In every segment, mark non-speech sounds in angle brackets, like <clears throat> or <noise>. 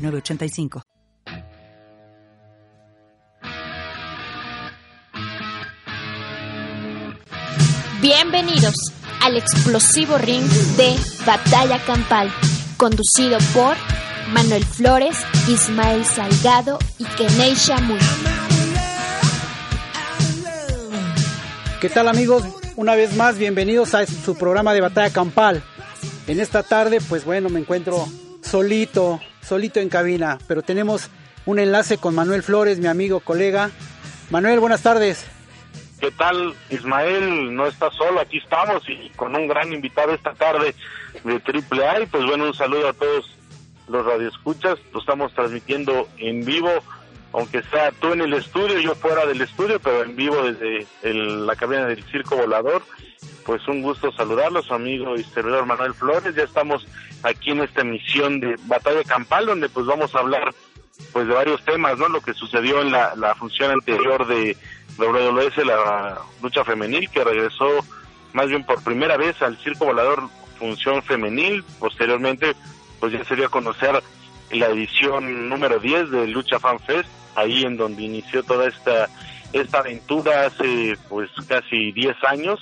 906985. Bienvenidos al explosivo ring de Batalla Campal, conducido por Manuel Flores, Ismael Salgado y Keneisha Moon. ¿Qué tal amigos? Una vez más, bienvenidos a su programa de Batalla Campal. En esta tarde, pues bueno, me encuentro solito, solito en cabina, pero tenemos un enlace con Manuel Flores, mi amigo, colega. Manuel, buenas tardes. ¿Qué tal, Ismael? No estás solo, aquí estamos y con un gran invitado esta tarde de Triple A. Y pues bueno, un saludo a todos los radioescuchas. Lo estamos transmitiendo en vivo, aunque sea tú en el estudio, yo fuera del estudio, pero en vivo desde la cabina del Circo Volador. Pues un gusto saludarlos, su amigo y servidor Manuel Flores. Ya estamos aquí en esta emisión de Batalla Campal, donde pues vamos a hablar pues de varios temas, ¿no? Lo que sucedió en la, la función anterior de WWS, la lucha femenil, que regresó más bien por primera vez al Circo Volador función femenil. Posteriormente, pues ya sería conocer la edición número 10 de Lucha Fan Fest, ahí en donde inició toda esta, esta aventura hace pues casi 10 años.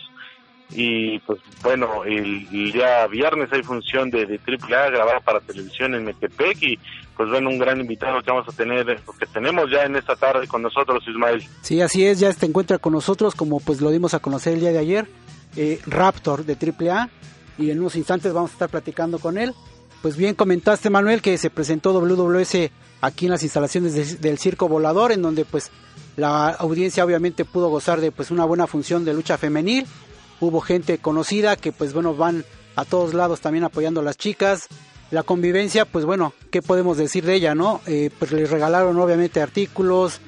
Y pues bueno, el, día viernes hay función de, de AAA grabada para televisión en Metepec y pues bueno, un gran invitado que vamos a tener, que tenemos ya en esta tarde con nosotros, Ismael. Sí, así es, ya se encuentra con nosotros, como pues lo dimos a conocer el día de ayer, eh, Raptor de AAA, y en unos instantes vamos a estar platicando con él. Pues bien comentaste, Manuel, que se presentó WWS aquí en las instalaciones del Circo Volador, en donde pues la audiencia obviamente pudo gozar de pues una buena función de lucha femenil. Hubo gente conocida que pues bueno van a todos lados también apoyando a las chicas la convivencia, pues bueno, ¿qué podemos decir de ella, no? Eh, pues les regalaron obviamente artículos,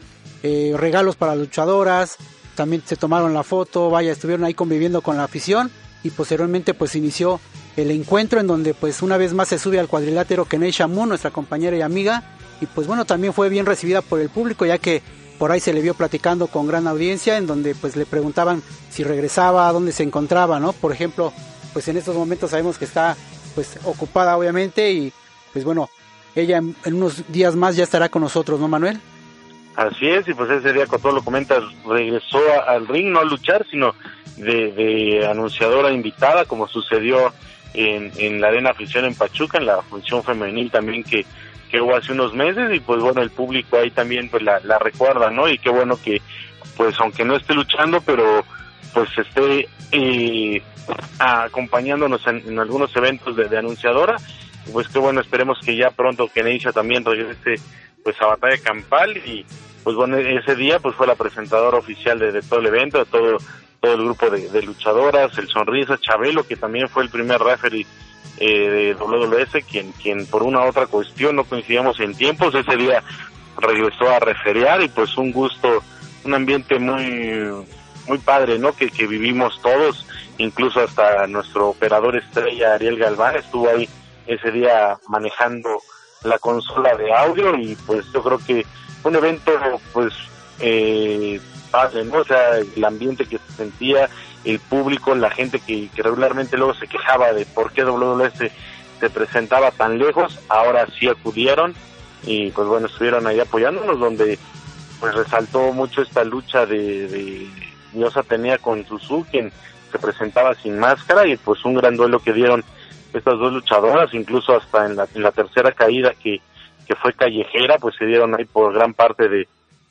eh, regalos para luchadoras, también se tomaron la foto, vaya, estuvieron ahí conviviendo con la afición y posteriormente pues inició el encuentro en donde pues una vez más se sube al cuadrilátero Keneisha Moon, nuestra compañera y amiga, y pues bueno, también fue bien recibida por el público ya que por ahí se le vio platicando con gran audiencia en donde pues le preguntaban si regresaba, dónde se encontraba, ¿no? Por ejemplo, pues en estos momentos sabemos que está pues ocupada obviamente y pues bueno, ella en, unos días más ya estará con nosotros, ¿no Manuel? Así es, y pues ese día, todo lo comentas, regresó al ring, no a luchar, sino de, anunciadora invitada, como sucedió en, en la Arena Afición en Pachuca, en la función femenil también que, que hubo hace unos meses, y pues bueno, el público ahí también pues la, recuerda, ¿no? Y qué bueno que, pues aunque no esté luchando, pero pues esté eh, acompañándonos en, algunos eventos de, anunciadora. Pues que bueno, esperemos que ya pronto Keneisha también regrese pues a Batalla Campal y pues bueno, ese día pues fue la presentadora oficial de, todo el evento, de todo, todo el grupo de, luchadoras, el Sonrisa, Chabelo, que también fue el primer referee eh, de WWS, quien, quien por una u otra cuestión no coincidíamos en tiempos, ese día regresó a referiar y pues un gusto, un ambiente muy muy padre, ¿no? Que, que vivimos todos, incluso hasta nuestro operador estrella Ariel Galván estuvo ahí ese día manejando la consola de audio y pues yo creo que un evento pues eh, padre, ¿no? O sea, el ambiente que se sentía, el público, la gente que, regularmente luego se quejaba de por qué WWS se presentaba tan lejos, ahora sí acudieron y pues bueno, estuvieron ahí apoyándonos donde pues resaltó mucho esta lucha de Diosa tenía con Suzu, quien se presentaba sin máscara, y pues un gran duelo que dieron estas dos luchadoras, incluso hasta en la, en la tercera caída que, que fue callejera, pues se dieron ahí por gran parte de,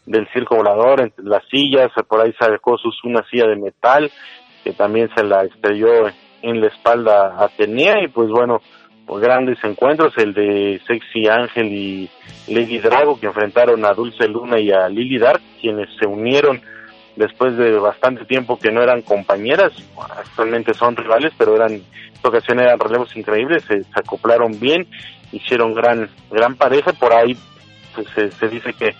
del circo volador, las sillas, por ahí sacó Suzu una silla de metal, que también se la estrelló en la espalda a Atenea, y pues bueno, pues grandes encuentros, el de Sexy Ángel y Lady Drago, que enfrentaron a Dulce Luna y a Lily Dark, quienes se unieron después de bastante tiempo que no eran compañeras, actualmente son rivales, pero eran, en esta ocasión eran relevos increíbles, se, acoplaron bien hicieron gran gran pareja por ahí pues se, dice que,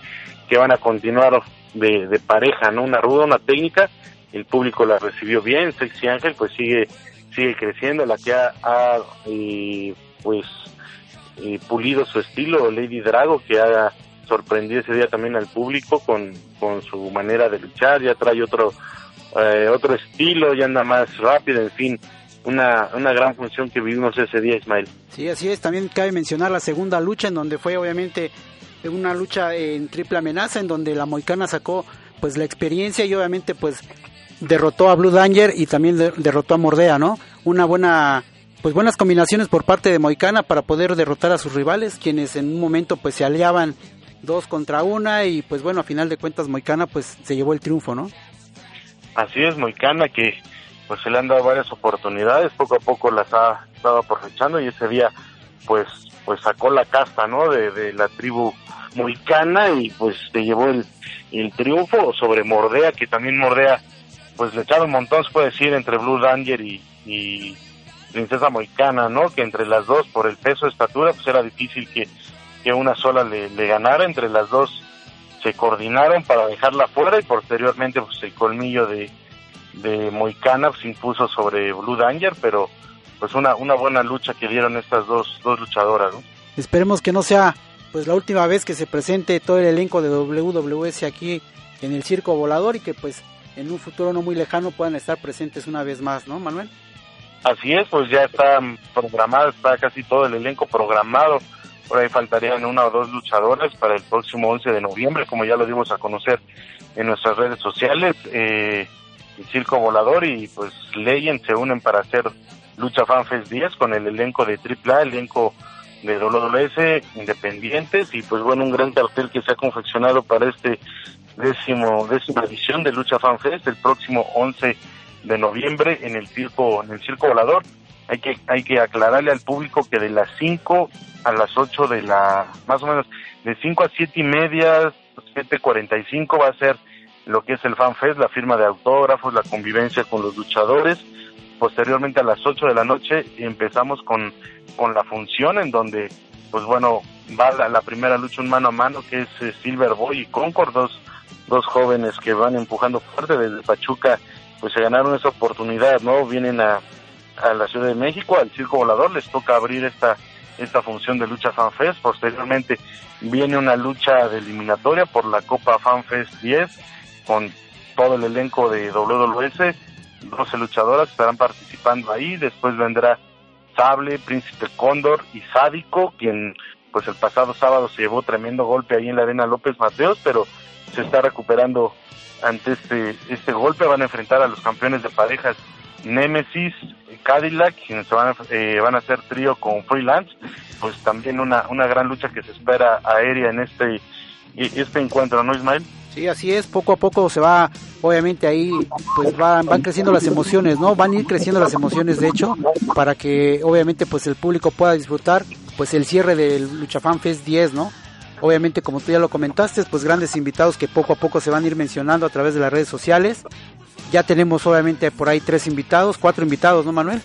que van a continuar de, de pareja no una ruda una técnica el público la recibió bien Sexy Ángel pues sigue sigue creciendo la que ha, eh, pues eh, pulido su estilo Lady Drago que ha sorprendido ese día también al público con, con su manera de luchar ya trae otro eh, otro estilo ya anda más rápido en fin una, una gran función que vivimos ese día, Ismael. Sí, así es. También cabe mencionar la segunda lucha, en donde fue obviamente una lucha en triple amenaza, en donde la Moicana sacó pues la experiencia y obviamente pues derrotó a Blue Danger y también derrotó a Mordea, ¿no? Una buena pues buenas combinaciones por parte de Moicana para poder derrotar a sus rivales, quienes en un momento pues se aliaban dos contra una y pues bueno, a final de cuentas Moicana pues se llevó el triunfo, ¿no? Así es, Moicana que pues se le han dado varias oportunidades, poco a poco las ha estado aprovechando y ese día pues pues sacó la casta, ¿no? De, la tribu moicana y pues se llevó el, el triunfo sobre Mordea, que también Mordea pues le echaron un montón, se puede decir, entre Blue Ranger y, Princesa Moicana, ¿no? Que entre las dos, por el peso de estatura, pues era difícil que, que una sola le, ganara, entre las dos se coordinaron para dejarla fuera y posteriormente pues el colmillo de, de Moicana se impuso sobre Blue Danger, pero pues una, una buena lucha que dieron estas dos, dos luchadoras. Esperemos que no sea pues la última vez que se presente todo el elenco de WWS aquí en el Circo Volador y que pues en un futuro no muy lejano puedan estar presentes una vez más, ¿no, Manuel? Así es, pues ya está programado, está casi todo el elenco programado. Por ahí faltarían una o dos luchadoras para el próximo 11 de noviembre, como ya lo dimos a conocer en nuestras redes sociales. Eh, Circo Volador y pues Legend se unen para hacer Lucha FanFest 10 con el elenco de AAA, elenco de WWS independientes y pues bueno, un gran cartel que se ha confeccionado para este décimo, décima edición de Lucha FanFest el próximo 11 de noviembre en el circo, en el circo volador. Hay que, hay que aclararle al público que de las 5 a las 8 de la, más o menos, de 5 a 7 y media, 7.45 va a ser lo que es el FanFest, la firma de autógrafos, la convivencia con los luchadores. Posteriormente a las 8 de la noche empezamos con, con la función en donde, pues bueno, va la, primera lucha un mano a mano que es eh, Silver Boy y Concord, dos, dos jóvenes que van empujando fuerte desde Pachuca, pues se ganaron esa oportunidad, ¿no? Vienen a, a la Ciudad de México, al Circo Volador, les toca abrir esta, esta función de lucha FanFest. Posteriormente viene una lucha de eliminatoria por la Copa FanFest 10 con todo el elenco de WWS, 12 luchadoras estarán participando ahí, después vendrá Sable, Príncipe Cóndor y Sádico, quien pues el pasado sábado se llevó tremendo golpe ahí en la arena López Mateos, pero se está recuperando ante este, este golpe, van a enfrentar a los campeones de parejas Nemesis, Cadillac, quienes se van a, eh, van a hacer trío con Freelance, pues también una, una gran lucha que se espera aérea en este, este encuentro, ¿no Ismael? Sí, así es, poco a poco se va, obviamente ahí pues van, van creciendo las emociones, ¿no? Van a ir creciendo las emociones, de hecho, para que obviamente pues el público pueda disfrutar pues el cierre del Luchafan Fest 10, ¿no? Obviamente, como tú ya lo comentaste, pues grandes invitados que poco a poco se van a ir mencionando a través de las redes sociales. Ya tenemos obviamente por ahí tres invitados, cuatro invitados, ¿no, Manuel?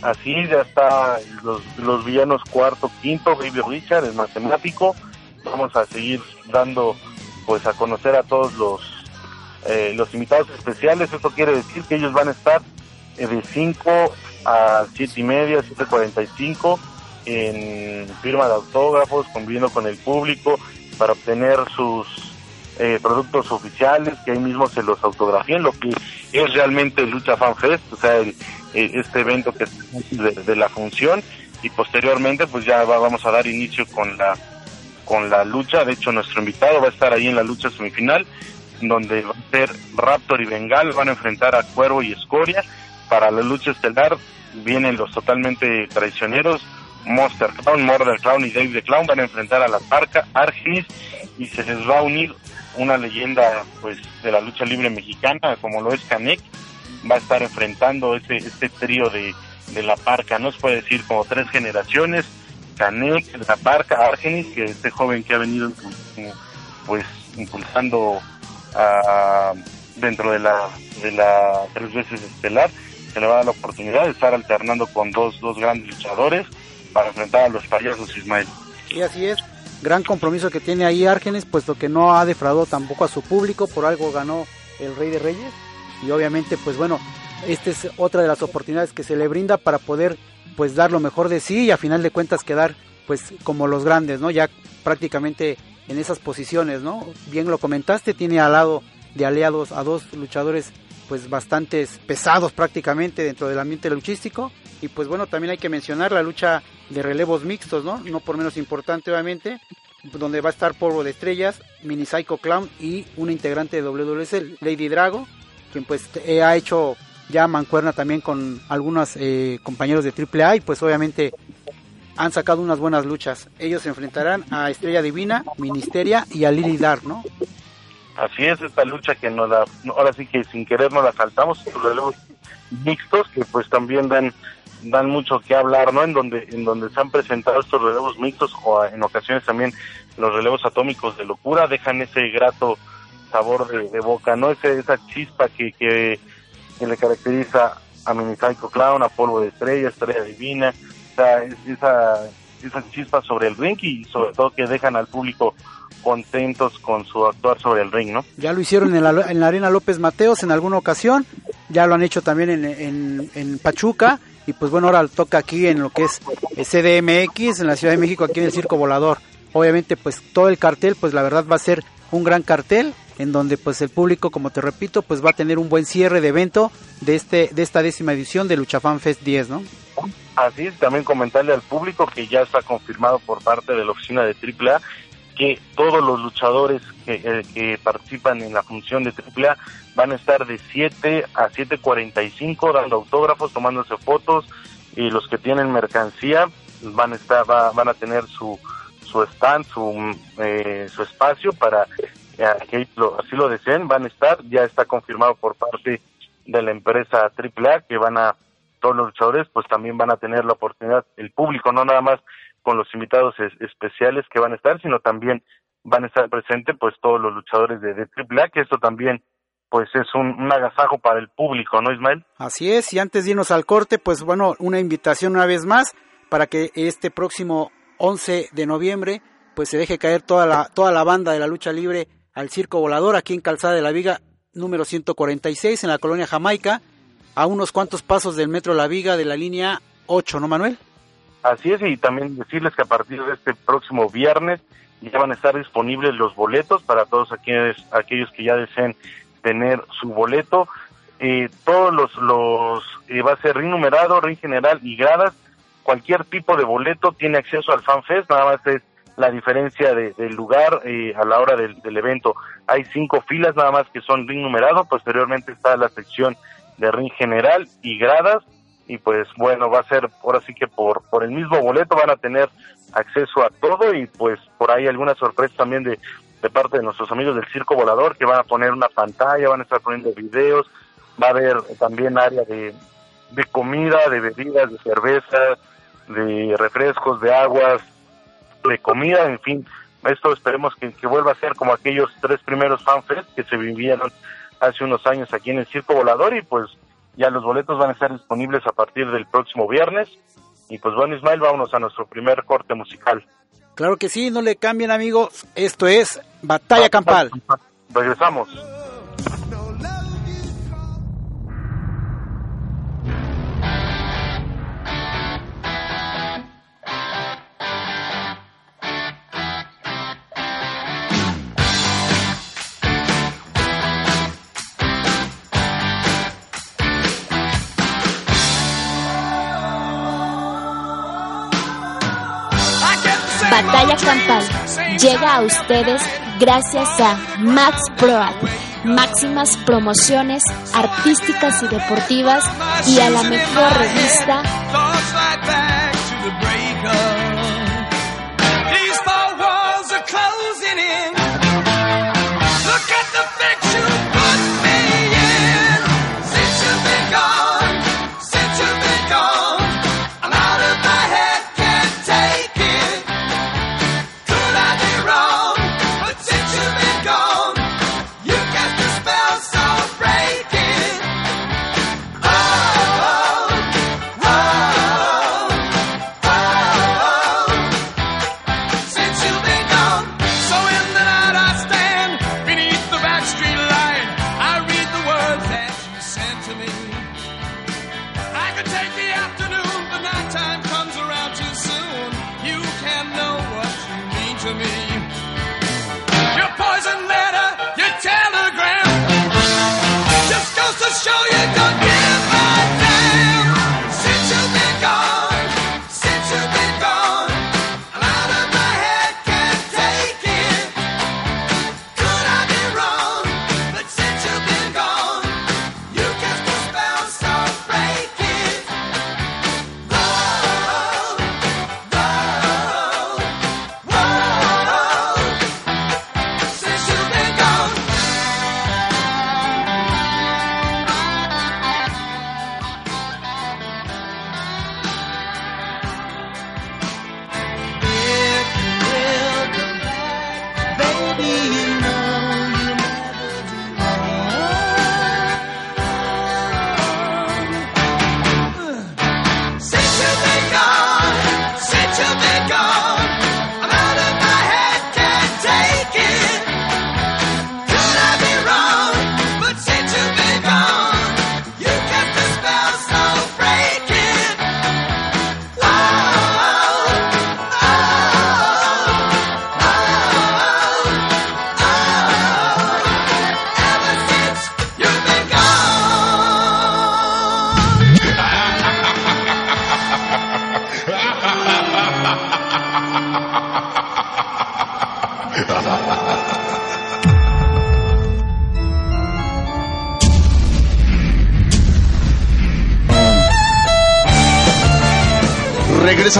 Así, ya está los, los villanos cuarto, quinto, Baby Richard, el matemático. Vamos a seguir dando pues a conocer a todos los eh, los invitados especiales. Eso quiere decir que ellos van a estar eh, de 5 a 7 y media, 7.45 en firma de autógrafos, conviviendo con el público para obtener sus eh, productos oficiales, que ahí mismo se los autografíen, lo que es realmente Lucha Fan Fest, o sea, este evento que es de, la función y posteriormente pues ya vamos a dar inicio con la con la lucha. De hecho, nuestro invitado va a estar ahí en la lucha semifinal, donde va a ser Raptor y Bengal, van a enfrentar a Cuervo y Escoria. Para la lucha estelar vienen los totalmente traicioneros, Monster Clown, Murder Clown y Dave the Clown van a enfrentar a la Parca, Argenis y se les va a unir una leyenda pues de la lucha libre mexicana como lo es Canek, va a estar enfrentando este, este trío de, de la Parca, no se puede decir como tres generaciones, Canek, la Parca, Argenis, que este joven que ha venido pues impulsando dentro de la, de la tres veces estelar, se le va a dar la oportunidad de estar alternando con dos, dos grandes luchadores. para enfrentar a los payasos Ismael. Y así es, gran compromiso que tiene ahí Árgenes, puesto que no ha defraudado tampoco a su público, por algo ganó el Rey de Reyes y obviamente pues bueno, esta es otra de las oportunidades que se le brinda para poder pues dar lo mejor de sí y a final de cuentas quedar pues como los grandes, ¿no? Ya prácticamente en esas posiciones, ¿no? Bien lo comentaste, tiene al lado de aliados a dos luchadores pues bastante pesados prácticamente dentro del ambiente luchístico y pues bueno, también hay que mencionar la lucha de relevos mixtos, ¿no? No por menos importante obviamente, donde va a estar Polvo de Estrellas, Mini Psycho Clown y una integrante de WWS, Lady Drago, quien pues ha hecho ya mancuerna también con algunos eh, compañeros de AAA y pues obviamente han sacado unas buenas luchas. Ellos se enfrentarán a Estrella Divina, Ministeria y a Lily Dark, ¿no? Así es, esta lucha que nos la, ahora sí que sin querer nos la saltamos, relevos mixtos que pues también dan dan mucho que hablar, ¿no? En donde en donde se han presentado estos relevos mixtos o en ocasiones también los relevos atómicos de locura dejan ese grato sabor de, boca, ¿no? Ese, esa chispa que, que que le caracteriza a Mini Psycho Clown, a Polvo de Estrella, Estrella Divina, esa, esa chispa sobre el ring y sobre todo que dejan al público contentos con su actuar sobre el ring, ¿no? Ya lo hicieron en la, en la Arena López Mateos en alguna ocasión, ya lo han hecho también en, en, en Pachuca y pues bueno, ahora toca aquí en lo que es CDMX, en la Ciudad de México, aquí en el Circo Volador. Obviamente pues todo el cartel, pues la verdad va a ser un gran cartel en donde pues el público, como te repito, pues va a tener un buen cierre de evento de este de esta décima edición de Luchafan Fest 10, ¿no? Así es, también comentarle al público que ya está confirmado por parte de la oficina de AAA que todos los luchadores que, eh, que participan en la función de AAA van a estar de 7 a 7.45 dando autógrafos, tomándose fotos y los que tienen mercancía van a estar van a tener su su stand, su, eh, su espacio para que así lo deseen, van a estar, ya está confirmado por parte de la empresa AAA que van a, todos los luchadores pues también van a tener la oportunidad, el público, no nada más con los invitados especiales que van a estar, sino también van a estar presentes pues todos los luchadores de, de AAA, que esto también pues es un, un, agasajo para el público, ¿no, Ismael? Así es, y antes de irnos al corte, pues bueno, una invitación una vez más para que este próximo 11 de noviembre pues se deje caer toda la, toda la banda de la lucha libre al Circo Volador aquí en Calzada de la Viga número 146 en la colonia Jamaica, a unos cuantos pasos del Metro La Viga de la línea 8, ¿no, Manuel? Así es, y también decirles que a partir de este próximo viernes ya van a estar disponibles los boletos para todos aquellos, aquellos que ya deseen tener su boleto. Eh, todos los, los eh, va a ser ring numerado, ring general y gradas. Cualquier tipo de boleto tiene acceso al FanFest, nada más es la diferencia de, del lugar eh, a la hora del, evento. Hay cinco filas nada más que son ring numerado, posteriormente está la sección de ring general y gradas y pues bueno, va a ser ahora sí que por, por el mismo boleto van a tener acceso a todo y pues por ahí alguna sorpresa también de, de parte de nuestros amigos del Circo Volador que van a poner una pantalla, van a estar poniendo videos, va a haber también área de, de comida, de bebidas, de cerveza, de refrescos, de aguas, de comida, en fin, esto esperemos que, que, vuelva a ser como aquellos tres primeros fanfest que se vivieron hace unos años aquí en el Circo Volador y pues ya los boletos van a estar disponibles a partir del próximo viernes. Y pues bueno, Ismael, vámonos a nuestro primer corte musical. Claro que sí, no le cambien amigos, esto es Batalla Campal. Regresamos. Batalla Campal llega a ustedes gracias a Max Proad, máximas promociones artísticas y deportivas y a la mejor revista.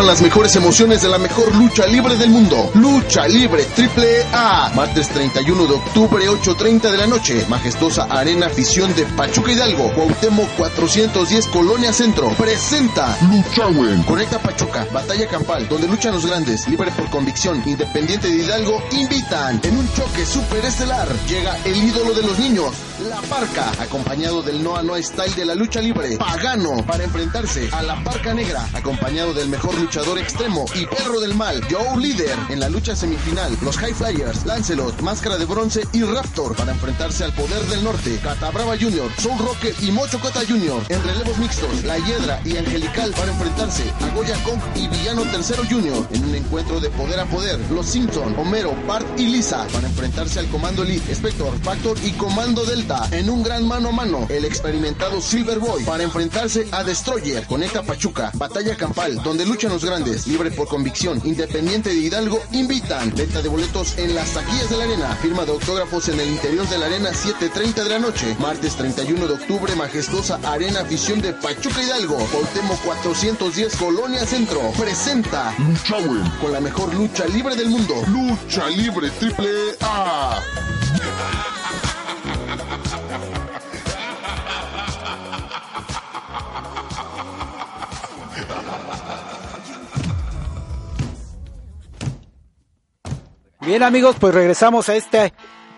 Las mejores emociones de la mejor lucha libre del mundo. Lucha Libre Triple A. Martes 31 de octubre, 8.30 de la noche. Majestuosa Arena Afición de Pachuca Hidalgo. Cuauhtémoc 410 Colonia Centro. Presenta Luchawen. Conecta Pachuca. Batalla Campal. Donde luchan los grandes. Libre por convicción. Independiente de Hidalgo. Invitan. En un choque superestelar. Llega el ídolo de los niños. La Parca. Acompañado del Noa Noa Style de la lucha libre. Pagano. Para enfrentarse a la Parca Negra. Acompañado del mejor luchador extremo y perro del mal, Joe Líder. En la lucha semifinal, los High Flyers, Lancelot, Máscara de Bronce y Raptor para enfrentarse al Poder del Norte, Catabrava Jr., Soul Rocket y Mocho Cota Jr. En relevos mixtos, La Hiedra y Angelical para enfrentarse a Goya Kong y Villano Tercero Jr. En un encuentro de poder a poder, los Simpson, Homero, Bart y Lisa para enfrentarse al Comando Elite, Spector, Factor y Comando Delta. En un gran mano a mano, el experimentado Silver Boy para enfrentarse a Destroyer. Conecta Pachuca, Batalla Campal, donde luchan los grandes, libre por convicción, independiente de Hidalgo, invitan. Venta de boletos en las taquillas de la arena. Firma de autógrafos en el interior de la arena 7.30 de la noche. Martes 31 de octubre, majestuosa Arena Afición de Pachuca Hidalgo. Cuauhtémoc 410 Colonia Centro. Presenta Luchawen con la mejor lucha libre del mundo. Lucha Libre Triple A. Bien amigos, pues regresamos a este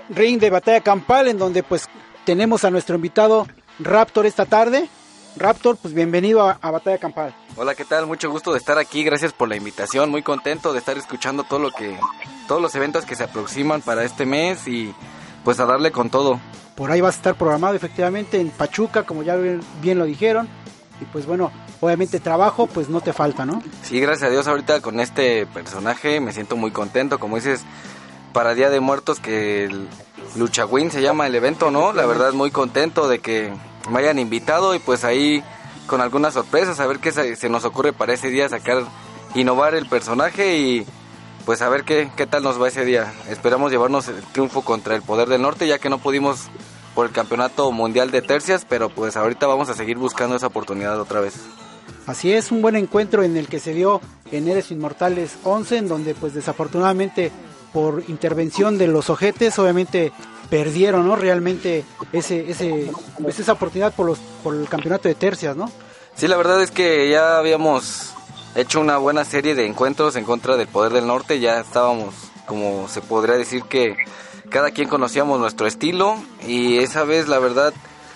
ring de batalla campal en donde pues tenemos a nuestro invitado Raptor esta tarde. Raptor, pues bienvenido a, a Batalla Campal. Hola, ¿qué tal? Mucho gusto de estar aquí. Gracias por la invitación. Muy contento de estar escuchando todo lo que todos los eventos que se aproximan para este mes y pues a darle con todo. Por ahí vas a estar programado efectivamente en Pachuca, como ya bien, bien lo dijeron. Y pues bueno, obviamente trabajo pues no te falta, ¿no? Sí, gracias a Dios ahorita con este personaje me siento muy contento, como dices, para Día de Muertos que el Lucha Win se llama el evento, ¿no? La verdad muy contento de que me hayan invitado y pues ahí con algunas sorpresas, a ver qué se, nos ocurre para ese día, sacar, innovar el personaje y pues a ver qué, qué tal nos va ese día. Esperamos llevarnos el triunfo contra el Poder del Norte, ya que no pudimos por el Campeonato Mundial de Tercias, pero pues ahorita vamos a seguir buscando esa oportunidad otra vez. Así es, un buen encuentro en el que se dio en Eres Inmortales 11, en donde pues desafortunadamente por intervención de los ojetes, obviamente perdieron, ¿no? Realmente ese, ese, pues, esa oportunidad por los, por el campeonato de tercias, ¿no? Sí, la verdad es que ya habíamos hecho una buena serie de encuentros en contra del Poder del Norte, ya estábamos, como se podría decir que cada quien conocíamos nuestro estilo y esa vez la verdad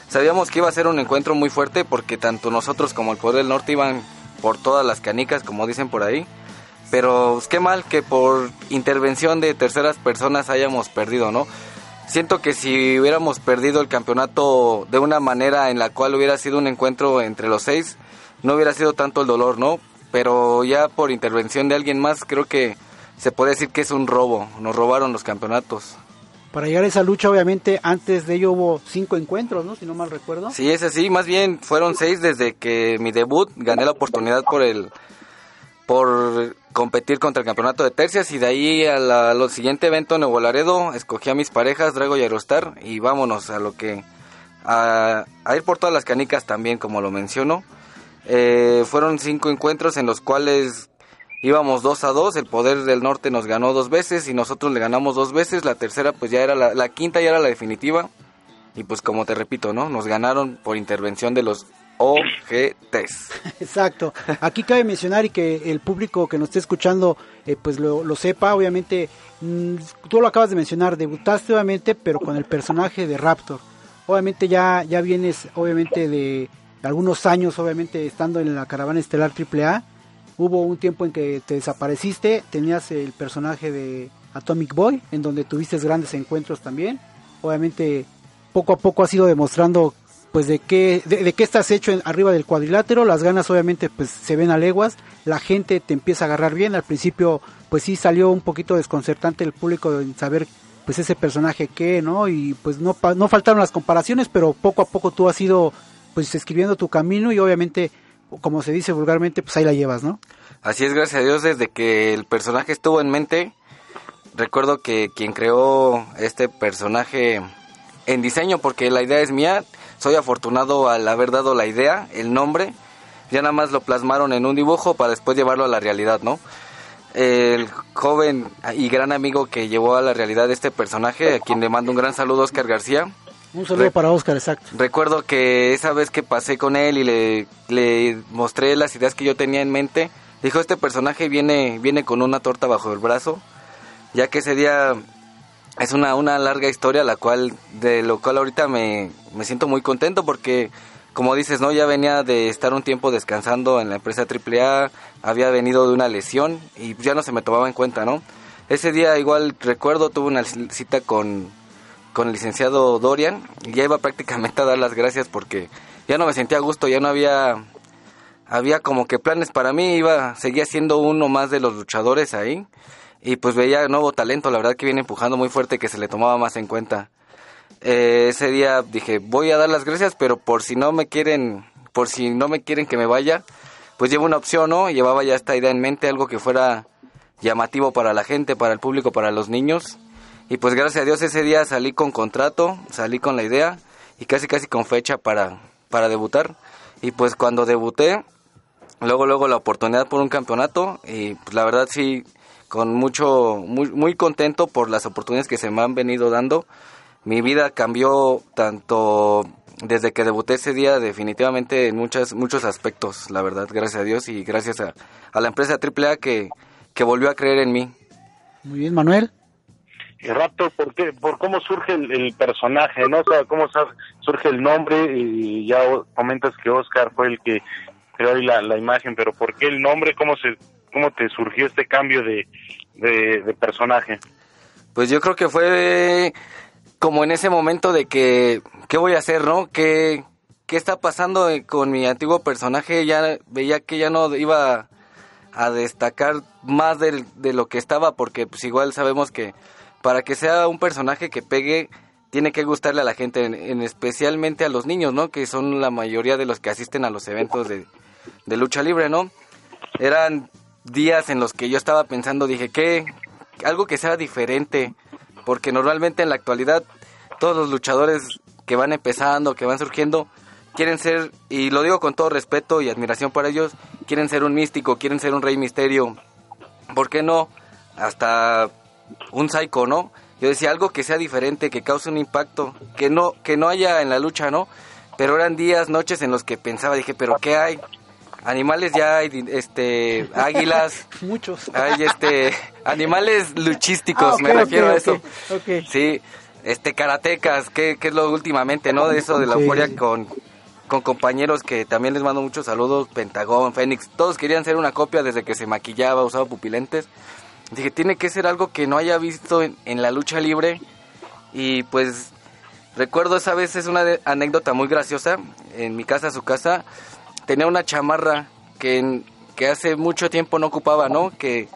sabíamos que iba a ser un encuentro muy fuerte porque tanto nosotros como el Poder del Norte iban por todas las canicas, como dicen por ahí. Pero pues, qué mal que por intervención de terceras personas hayamos perdido, ¿no? Siento que si hubiéramos perdido el campeonato de una manera en la cual hubiera sido un encuentro entre los seis, no hubiera sido tanto el dolor, ¿no? Pero ya por intervención de alguien más, creo que se puede decir que es un robo, nos robaron los campeonatos. Para llegar a esa lucha, obviamente, antes de ello hubo cinco encuentros, ¿no? Si no mal recuerdo. Sí, es así, más bien fueron seis desde que mi debut gané la oportunidad por el por competir contra el campeonato de tercias y de ahí al siguiente evento en Nuevo Laredo escogí a mis parejas Drago y Aerostar y vámonos a lo que a, a ir por todas las canicas también como lo menciono Eh, fueron cinco encuentros en los cuales íbamos dos a dos el poder del norte nos ganó dos veces y nosotros le ganamos dos veces la tercera pues ya era la, quinta ya era la definitiva y pues como te repito no nos ganaron por intervención de los OGTs <laughs> Exacto. Aquí cabe mencionar y que el público que nos esté escuchando eh, pues lo, lo sepa, obviamente, mm, tú lo acabas de mencionar, debutaste obviamente, pero con el personaje de Raptor. Obviamente ya, ya vienes, obviamente, de algunos años, obviamente, estando en la caravana estelar AAA. Hubo un tiempo en que te desapareciste, tenías el personaje de Atomic Boy, en donde tuviste grandes encuentros también. Obviamente, poco a poco has ido demostrando pues de qué de, qué estás hecho arriba del cuadrilátero. Las ganas obviamente pues se ven a leguas. La gente te empieza a agarrar bien. Al principio pues sí salió un poquito desconcertante el público en saber pues ese personaje qué no y pues no no faltaron las comparaciones pero poco a poco tú has ido pues escribiendo tu camino y obviamente como se dice vulgarmente pues ahí la llevas no Así es, gracias a Dios, desde que el personaje estuvo en mente, recuerdo que quien creó este personaje en diseño, porque la idea es mía, soy afortunado al haber dado la idea, el nombre, ya nada más lo plasmaron en un dibujo para después llevarlo a la realidad, ¿no? El joven y gran amigo que llevó a la realidad este personaje, a quien le mando un gran saludo, Oscar García, un saludo Re- para Oscar exacto Recuerdo que esa vez que pasé con él y le, le mostré las ideas que yo tenía en mente, dijo, este personaje viene, viene con una torta bajo el brazo, ya que ese día es una, una larga historia, la cual, de lo cual ahorita me, me siento muy contento porque, como dices, ¿no? Ya venía de estar un tiempo descansando en la empresa AAA, había venido de una lesión y ya no se me tomaba en cuenta, ¿no? Ese día igual recuerdo, tuve una cita con, con el licenciado Dorian y ya iba prácticamente a dar las gracias porque ya no me sentía a gusto, ya no había había como que planes para mí, iba seguía siendo uno más de los luchadores ahí y pues veía nuevo talento, la verdad que viene empujando muy fuerte que se le tomaba más en cuenta. Eh, ese día dije, voy a dar las gracias, pero por si no me quieren, por si no me quieren que me vaya, pues llevo una opción, ¿no? Llevaba ya esta idea en mente, algo que fuera llamativo para la gente, para el público, para los niños. Y pues gracias a Dios ese día salí con contrato, salí con la idea y casi casi con fecha para, para debutar. Y pues cuando debuté, luego luego la oportunidad por un campeonato y pues la verdad sí con mucho muy muy contento por las oportunidades que se me han venido dando. Mi vida cambió tanto desde que debuté ese día definitivamente en muchas muchos aspectos, la verdad, gracias a Dios y gracias a, a la empresa AAA que que volvió a creer en mí. muy bien Manuel Raptor, ¿por qué? ¿Por cómo surge el, personaje, no? O cómo surge el nombre y ya comentas que Oscar fue el que creó la, la imagen, pero ¿por qué el nombre? ¿Cómo se cómo te surgió este cambio de, de, de personaje? Pues yo creo que fue como en ese momento de que, ¿qué voy a hacer, no? ¿Qué, qué está pasando con mi antiguo personaje? Ya veía que ya no iba a destacar más del- de lo que estaba, porque pues igual sabemos que para que sea un personaje que pegue, tiene que gustarle a la gente, en, en especialmente a los niños, ¿no? Que son la mayoría de los que asisten a los eventos de, de lucha libre, ¿no? Eran días en los que yo estaba pensando, dije, ¿qué? Algo que sea diferente, porque normalmente en la actualidad todos los luchadores que van empezando, que van surgiendo, quieren ser, y lo digo con todo respeto y admiración para ellos, quieren ser un místico, quieren ser un rey misterio. ¿Por qué no? Hasta un psycho, ¿no? Yo decía algo que sea diferente, que cause un impacto, que no, que no haya en la lucha, ¿no? Pero eran días, noches en los que pensaba, dije, pero ¿qué hay? Animales ya hay, este, <laughs> águilas, muchos hay este, animales luchísticos, Ah, me refiero a eso. ok, ok. Sí, este, karatecas, que, que es lo últimamente, ¿no? De eso de la euforia con, con compañeros que también les mando muchos saludos, Pentagón, Fénix, todos querían ser una copia desde que se maquillaba, usaba pupilentes. Dije, tiene que ser algo que no haya visto en, la lucha libre. Y pues recuerdo esa vez, es una anécdota muy graciosa. En mi casa, su casa, tenía una chamarra que, que hace mucho tiempo no ocupaba, ¿no? Que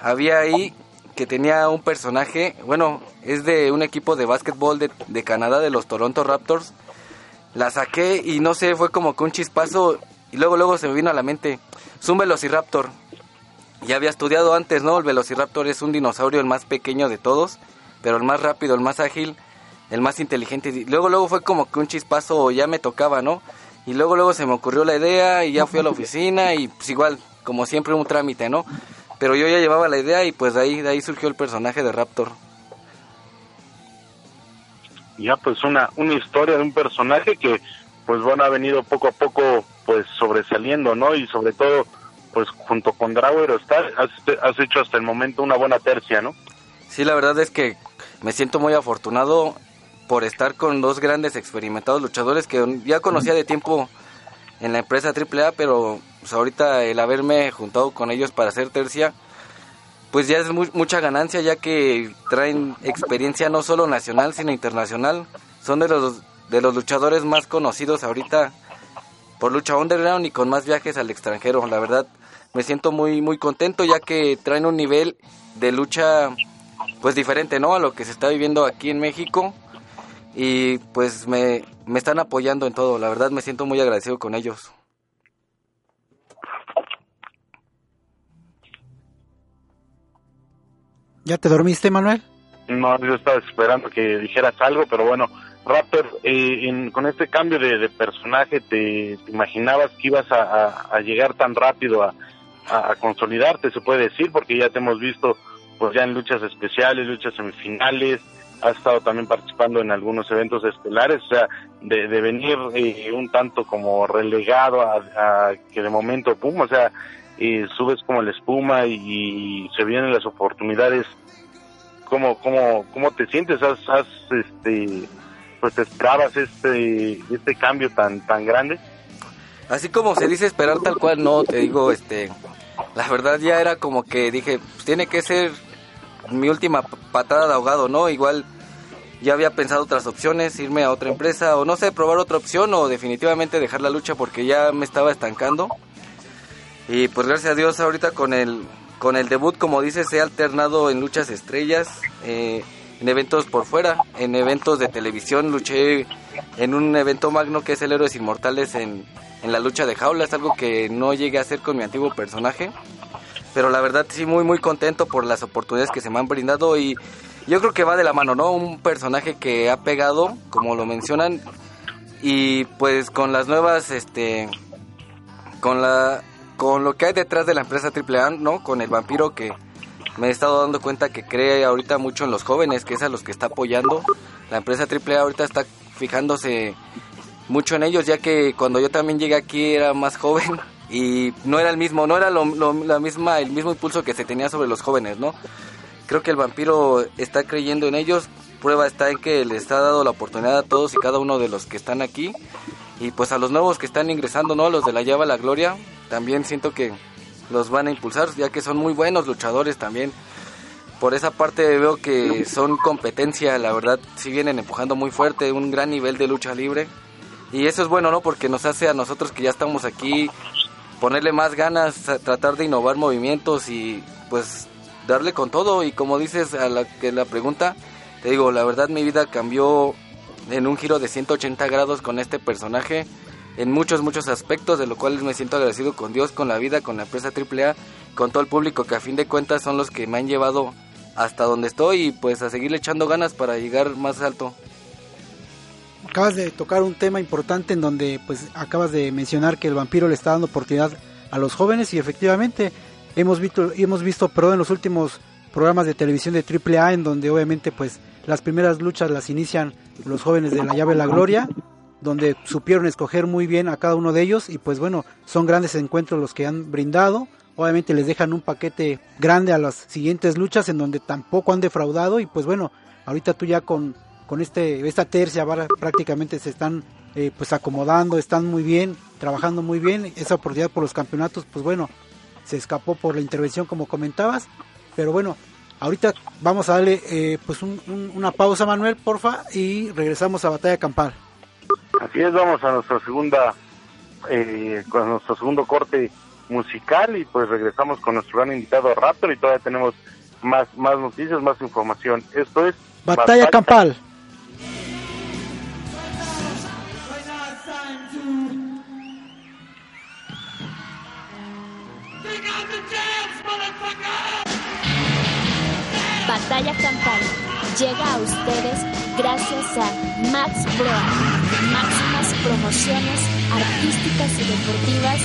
había ahí que tenía un personaje, bueno, es de un equipo de básquetbol de, de Canadá, de los Toronto Raptors. La saqué y no sé, fue como que un chispazo y luego luego se me vino a la mente, es un Velociraptor. Ya había estudiado antes, ¿no? El Velociraptor es un dinosaurio el más pequeño de todos, pero el más rápido, el más ágil, el más inteligente. Luego luego fue como que un chispazo ya me tocaba, ¿no? Y luego luego se me ocurrió la idea y ya fui a la oficina y pues igual, como siempre un trámite, ¿no? Pero yo ya llevaba la idea y pues de ahí, de ahí surgió el personaje de Raptor. ya pues una una historia de un personaje que pues bueno ha venido poco a poco pues sobresaliendo no y sobre todo pues junto con Drago Aerostar has, has hecho hasta el momento una buena tercia no Sí, la verdad es que me siento muy afortunado por estar con dos grandes experimentados luchadores que ya conocía de tiempo en la empresa AAA, pero pues, ahorita el haberme juntado con ellos para hacer tercia, pues ya es mu- mucha ganancia ya que traen experiencia no solo nacional sino internacional. Son de los de los luchadores más conocidos ahorita por lucha underground y con más viajes al extranjero. La verdad me siento muy muy contento ya que traen un nivel de lucha pues diferente, ¿no? A lo que se está viviendo aquí en México y pues me, me están apoyando en todo. La verdad me siento muy agradecido con ellos. ¿Ya te dormiste, Manuel? no yo estaba esperando que dijeras algo pero bueno Rapper eh, en- con este cambio de, de personaje te, te imaginabas que ibas a, a- a llegar tan rápido a, a- consolidarte se puede decir porque ya te hemos visto pues ya en luchas especiales luchas semifinales has estado también participando en algunos eventos estelares o sea de, venir eh, un tanto como relegado a, a que de momento pum o sea eh, subes como la espuma y, se vienen las oportunidades. Cómo cómo cómo te sientes has, has este pues esperabas este este cambio tan tan grande Así como se dice esperar tal cual, no, te digo, este, la verdad ya era como que dije, pues tiene que ser mi última patada de ahogado, ¿no? Igual ya había pensado otras opciones, irme a otra empresa o no sé, probar otra opción o definitivamente dejar la lucha porque ya me estaba estancando. Y pues gracias a Dios ahorita con el con el debut, como dices, he alternado en luchas estrellas, eh, en eventos por fuera, en eventos de televisión, luché en un evento magno que es el Héroes Inmortales en, en la lucha de jaula, es algo que no llegué a hacer con mi antiguo personaje, pero la verdad sí muy muy contento por las oportunidades que se me han brindado y yo creo que va de la mano, ¿no? Un personaje que ha pegado, como lo mencionan, y pues con las nuevas, este, con la, con lo que hay detrás de la empresa AAA, ¿no? Con el vampiro que me he estado dando cuenta que cree ahorita mucho en los jóvenes, que es a los que está apoyando. La empresa AAA ahorita está fijándose mucho en ellos, ya que cuando yo también llegué aquí era más joven <laughs> y no era el mismo, no era la misma, el mismo impulso que se tenía sobre los jóvenes, ¿no? Creo que el vampiro está creyendo en ellos. Prueba está en que les ha dado la oportunidad a todos y cada uno de los que están aquí. Y pues a los nuevos que están ingresando, ¿no? Los de la llave a la gloria, también siento que los van a impulsar, ya que son muy buenos luchadores también. Por esa parte veo que son competencia, la verdad, si vienen empujando muy fuerte, un gran nivel de lucha libre. Y eso es bueno, ¿no? Porque nos hace a nosotros que ya estamos aquí ponerle más ganas, tratar de innovar movimientos y pues darle con todo. Y como dices a la, que la pregunta, te digo, la verdad mi vida cambió en un giro de 180 grados con este personaje en muchos, muchos aspectos, de lo cual me siento agradecido con Dios, con la vida, con la empresa AAA, con todo el público que a fin de cuentas son los que me han llevado hasta donde estoy y pues a seguirle echando ganas para llegar más alto. Acabas de tocar un tema importante en donde pues acabas de mencionar que el vampiro le está dando oportunidad a los jóvenes y efectivamente hemos visto hemos visto perdón, en los últimos programas de televisión de AAA en donde obviamente pues las primeras luchas las inician los jóvenes de la llave de la gloria donde supieron escoger muy bien a cada uno de ellos y pues bueno son grandes encuentros los que han brindado. Obviamente les dejan un paquete grande a las siguientes luchas en donde tampoco han defraudado y pues bueno ahorita tú ya con con este esta tercia ahora prácticamente se están eh, pues acomodando están muy bien trabajando muy bien. Esa oportunidad por los campeonatos pues bueno se escapó por la intervención como comentabas. Pero bueno ahorita vamos a darle eh, pues un- una pausa Manuel porfa y regresamos a batalla campal así es vamos a nuestra segunda eh, con nuestro segundo corte musical y pues regresamos con nuestro gran invitado Raptor y todavía tenemos más, más noticias, más información. Esto es Batalla Campal. Batalla Campal llega a ustedes gracias a Max Proa, máximas promociones artísticas y deportivas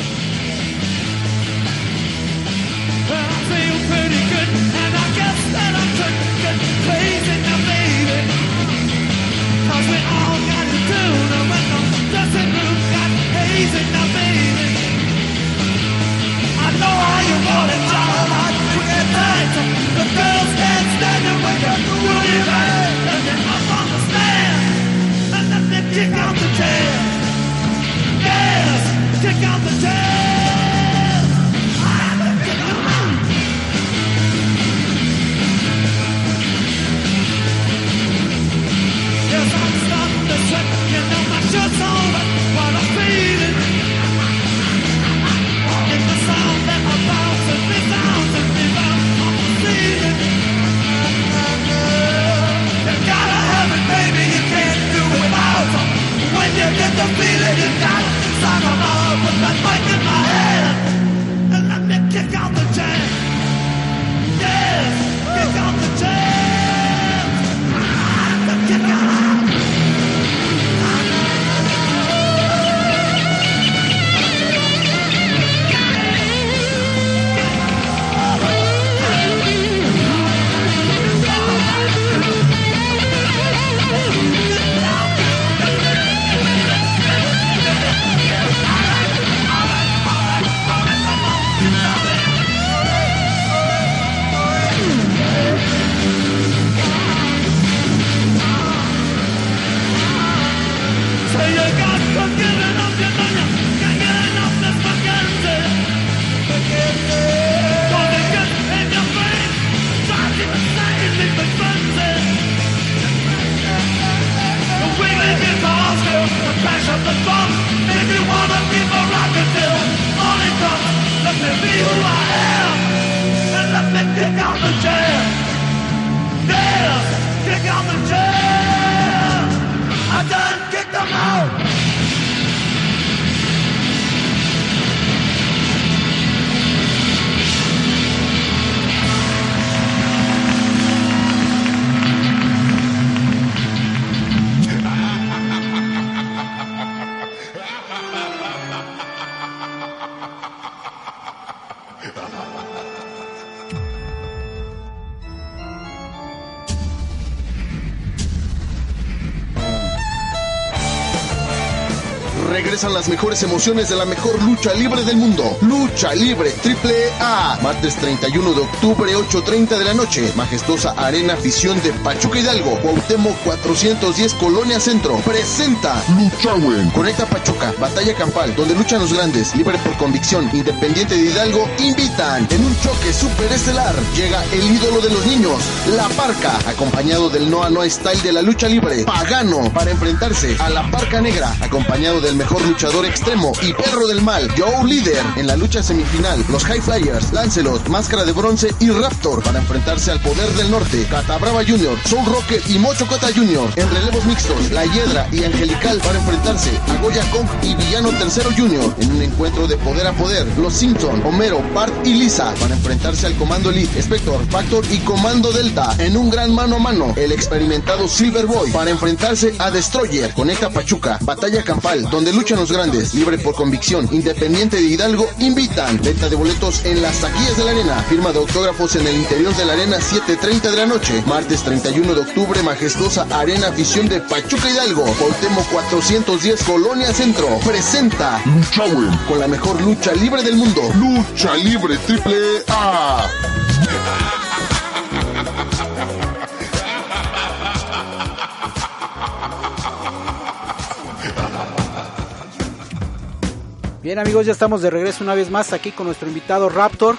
mejores emociones de la mejor lucha libre del mundo. Lucha Libre Triple A. Martes 31 de octubre, 8.30 de la noche. Majestuosa Arena Afición de Pachuca Hidalgo. Cuauhtémoc 410 Colonia Centro. Presenta Luchawen. Conecta Pachuca. Batalla Campal. Donde luchan los grandes. Libre por convicción. Independiente de Hidalgo. Invitan. En un choque super estelar. Llega el ídolo de los niños. La Parca. Acompañado del Noa Noa Style de la lucha libre. Pagano. Para enfrentarse a la Parca Negra. Acompañado del mejor luchador extremo y perro del mal, Joe Líder. En la lucha semifinal, los High Flyers, Lancelot, Máscara de Bronce y Raptor para enfrentarse al Poder del Norte, Catabrava Jr., Soul Rocket y Mocho Cota Jr. En relevos mixtos, La Hiedra y Angelical para enfrentarse a Goya Kong y Villano Tercero Jr. En un encuentro de poder a poder, los Simpson, Homero, Bart y Lisa para enfrentarse al Comando Elite, Spector, Factor y Comando Delta. En un gran mano a mano, el experimentado Silver Boy para enfrentarse a Destroyer. Conecta Pachuca, Batalla Campal, donde luchan los grandes, libre por convicción, independiente de Hidalgo, invitan. Venta de boletos en las taquillas de la arena. Firma de autógrafos en el interior de la arena 7.30 de la noche. Martes 31 de octubre, majestuosa Arena Afición de Pachuca Hidalgo. Cuauhtémoc 410 Colonia Centro. Presenta Luchawen con la mejor lucha libre del mundo. Lucha Libre Triple A. Bien amigos, ya estamos de regreso una vez más aquí con nuestro invitado Raptor,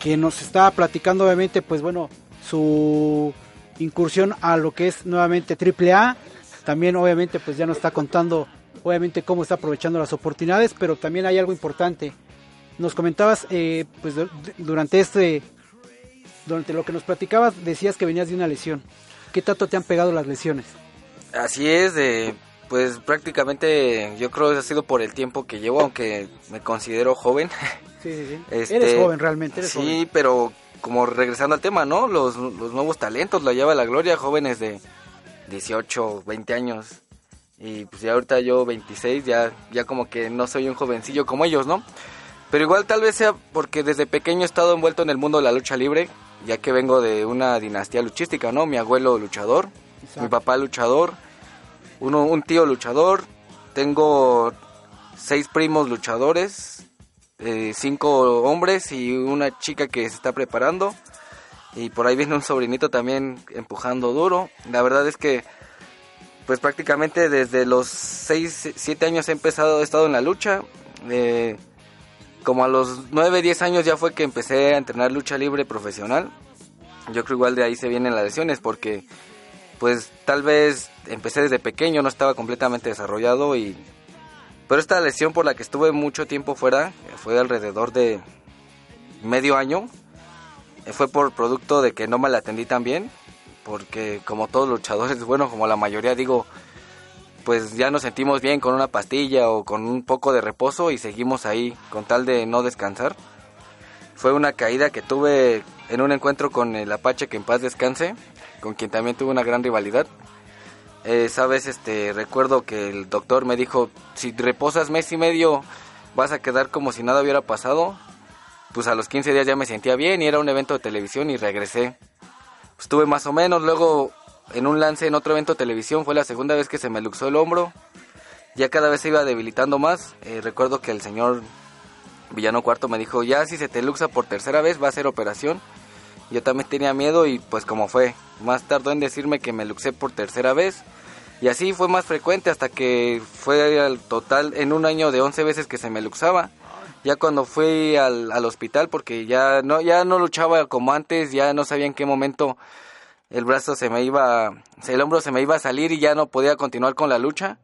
que nos está platicando obviamente pues bueno su incursión a lo que es nuevamente AAA. También obviamente pues ya nos está contando obviamente cómo está aprovechando las oportunidades, pero también hay algo importante. Nos comentabas eh, pues du- durante este durante lo que nos platicabas decías que venías de una lesión. ¿Qué tanto te han pegado las lesiones? Así es, de, pues prácticamente yo creo que ha sido por el tiempo que llevo, aunque me considero joven. <laughs> Sí, sí, sí. Este, eres joven realmente, eres sí, joven. pero como regresando al tema, ¿no? Los, los nuevos talentos la lleva la gloria, jóvenes de 18, 20 años. Y pues ya ahorita yo 26, ya, ya como que no soy un jovencillo como ellos, ¿no? Pero igual tal vez sea porque desde pequeño he estado envuelto en el mundo de la lucha libre, ya que vengo de una dinastía luchística, ¿no? Mi abuelo luchador, Exacto. mi papá luchador, uno, un tío luchador, tengo seis primos luchadores, eh, cinco hombres y una chica que se está preparando. Y por ahí viene un sobrinito también empujando duro. La verdad es que, pues prácticamente desde los 6, 7 años he empezado, he estado en la lucha. Eh, como a los 9, 10 años ya fue que empecé a entrenar lucha libre profesional. Yo creo igual de ahí se vienen las lesiones porque, pues tal vez empecé desde pequeño, no estaba completamente desarrollado y... Pero esta lesión por la que estuve mucho tiempo fuera, fue alrededor de medio año, eh, fue por producto de que no me la atendí tan bien, porque como todos luchadores, <laughs> bueno, como la mayoría digo, pues ya nos sentimos bien con una pastilla o con un poco de reposo y seguimos ahí con tal de no descansar. Fue una caída que tuve en un encuentro con el Apache que en paz descanse, con quien también tuve una gran rivalidad. Eh, Esa vez este, recuerdo que el doctor me dijo, si reposas mes y medio vas a quedar como si nada hubiera pasado. Pues a los 15 días ya me sentía bien y era un evento de televisión y regresé. Estuve más o menos, luego en un lance en otro evento de televisión fue la segunda vez que se me luxó el hombro. Ya cada vez se iba debilitando más. Eh, recuerdo que el señor Villano Cuarto me dijo, ya si se te luxa por tercera vez va a ser operación. Yo también tenía miedo y pues como fue. Más tardó en decirme que me luxé por tercera vez. Y así fue más frecuente hasta que fue al total en un año de 11 veces que se me luxaba. Ya cuando fui al, al hospital porque ya no, ya no luchaba como antes, ya no sabía en qué momento el brazo se me iba, el hombro se me iba a salir y ya no podía continuar con la lucha.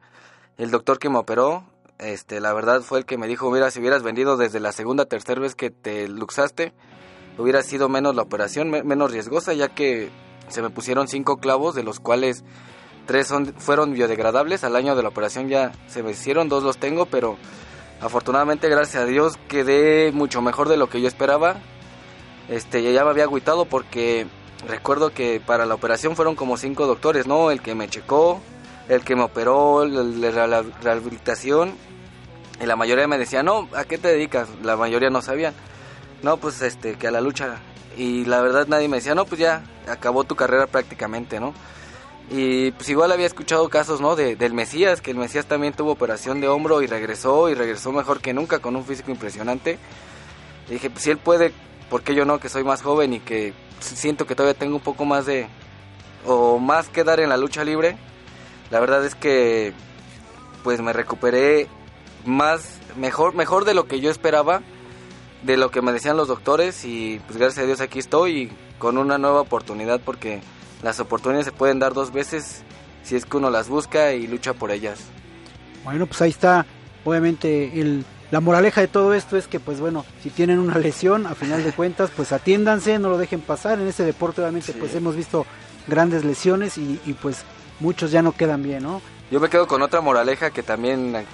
El doctor que me operó, este, la verdad fue el que me dijo, mira, si hubieras vendido desde la segunda, tercera vez que te luxaste, hubiera sido menos la operación, me- menos riesgosa, ya que se me pusieron cinco clavos, de los cuales tres son, fueron biodegradables. Al año de la operación ya se me hicieron, dos los tengo, pero afortunadamente, gracias a Dios, quedé mucho mejor de lo que yo esperaba. Este, ya me había agüitado porque recuerdo que para la operación fueron como cinco doctores, ¿no? El que me checó, el que me operó, la la rehabilitación. Y la mayoría me decía, no, ¿a qué te dedicas? La mayoría no sabían. No, pues este, que a la lucha. Y la verdad nadie me decía, no, pues ya, acabó tu carrera prácticamente, ¿no? Y pues igual había escuchado casos, ¿no? De, del Mesías, que el Mesías también tuvo operación de hombro y regresó, y regresó mejor que nunca, con un físico impresionante. Dije, pues si él puede, ¿por qué yo no? Que soy más joven y que siento que todavía tengo un poco más de... o más que dar en la lucha libre. La verdad es que pues me recuperé más, mejor, mejor de lo que yo esperaba, de lo que me decían los doctores y pues gracias a Dios aquí estoy y con una nueva oportunidad porque las oportunidades se pueden dar dos veces si es que uno las busca y lucha por ellas. Bueno, pues ahí está, obviamente, el, la moraleja de todo esto es que, pues bueno, si tienen una lesión, a final de cuentas, pues atiéndanse, no lo dejen pasar. En este deporte, obviamente, Sí. pues hemos visto grandes lesiones y, y, pues muchos ya no quedan bien, ¿no? Yo me quedo con otra moraleja que también